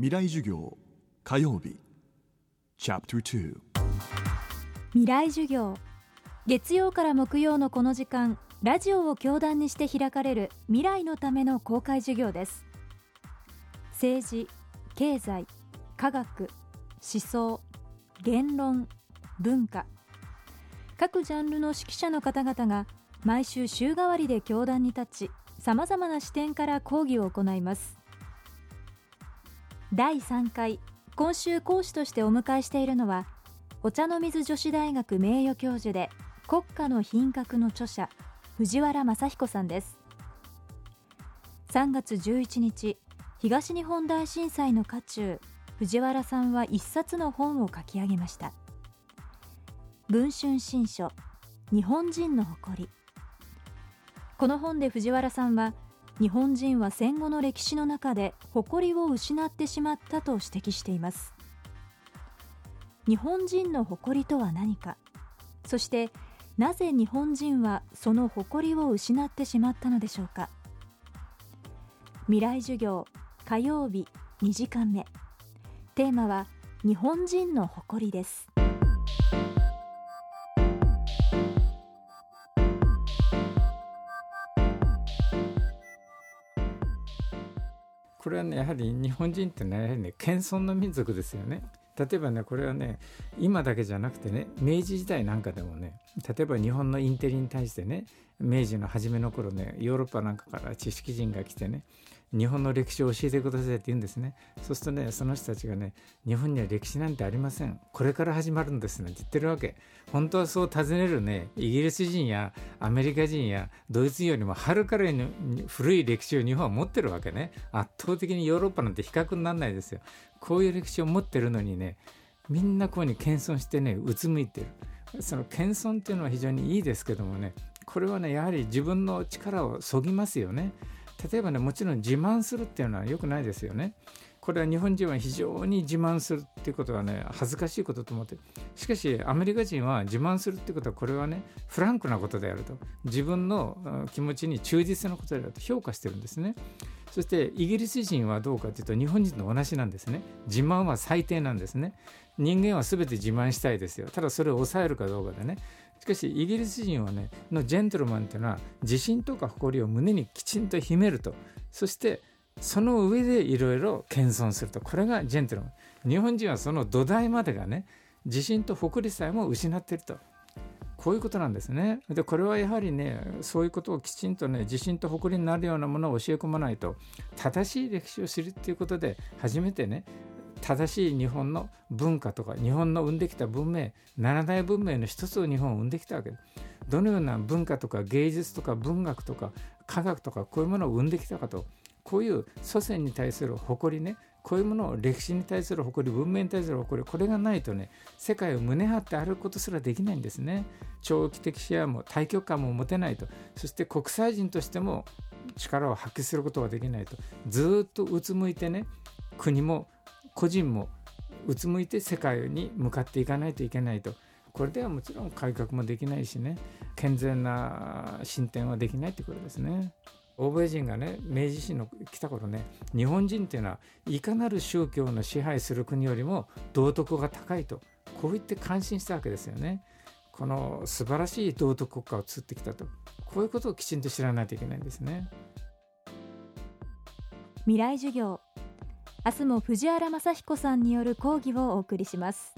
未来授業火曜日。チャプター未来授業月曜から木曜のこの時間ラジオを教壇にして開かれる未来のための公開授業です。政治経済科学思想言論文化。各ジャンルの指揮者の方々が毎週週替わりで教壇に立ちさまざまな視点から講義を行います。第3回今週講師としてお迎えしているのはお茶の水女子大学名誉教授で国家の品格の著者藤原正彦さんです。3月11日東日本大震災の渦中藤原さんは一冊の本を書き上げました。文春新書日本人の誇り。この本で藤原さんは日本人は戦後の歴史の中で誇りを失ってしまったと指摘しています。日本人の誇りとは何か？そしてなぜ日本人はその誇りを失ってしまったのでしょうか？未来授業火曜日2時間目。テーマは日本人の誇りです。これはねやはり日本人ってねやはりね謙遜の民族ですよね。例えばねこれはね今だけじゃなくてね明治時代なんかでもね例えば日本のインテリに対してね明治の初めの頃ねヨーロッパなんかから知識人が来てね日本の歴史を教えてくださいって言うんですね。そうするとねその人たちがね日本には歴史なんてありません。これから始まるんですねって言ってるわけ。本当はそう尋ねるねイギリス人やアメリカ人やドイツ人よりもはるかに古い歴史を日本は持ってるわけね。圧倒的にヨーロッパなんて比較にならないですよ。こういう歴史を持ってるのにねみんなこうに謙遜してねうつむいてる。その謙遜っていうのは非常にいいですけどもねこれはねやはり自分の力をそぎますよね。例えばねもちろん自慢するっていうのは良くないですよね。これは日本人は非常に自慢するっていうことはね恥ずかしいことと思って。しかしアメリカ人は自慢するってことはこれはねフランクなことであると。自分の気持ちに忠実なことであると。評価してるんですね。そしてイギリス人はどうかというと日本人と同じなんですね。自慢は最低なんですね。人間は全て自慢したいですよ。ただそれを抑えるかどうかでね。しかしイギリス人はねのジェントルマンっていうのは自信とか誇りを胸にきちんと秘めると。そしてその上でいろいろ謙遜すると。これがジェントルマン。日本人はその土台までがね自信と誇りさえも失っていると。こういうことなんですね。でこれはやはりねそういうことをきちんとね自信と誇りになるようなものを教え込まないと正しい歴史を知るっていうことで初めてね正しい日本の文化とか日本の生んできた文明七大文明の一つを日本を生んできたわけどのような文化とか芸術とか文学とか科学とかこういうものを生んできたかとこういう祖先に対する誇りねこういうものを歴史に対する誇り文明に対する誇りこれがないとね世界を胸張って歩くことすらできないんですね。長期的視野も大局観も持てないと。そして国際人としても力を発揮することができないと。ずっとうつむいてね国も個人もうつむいて世界に向かっていかないといけないとこれではもちろん改革もできないしね健全な進展はできないってことですね。欧米人がね明治維新の来た頃ね日本人っていうのはいかなる宗教の支配する国よりも道徳が高いとこう言って感心したわけですよね。この素晴らしい道徳国家を作ってきたとこういうことをきちんと知らないといけないんですね。未来授業明日も藤原雅彦さんによる講義をお送りします。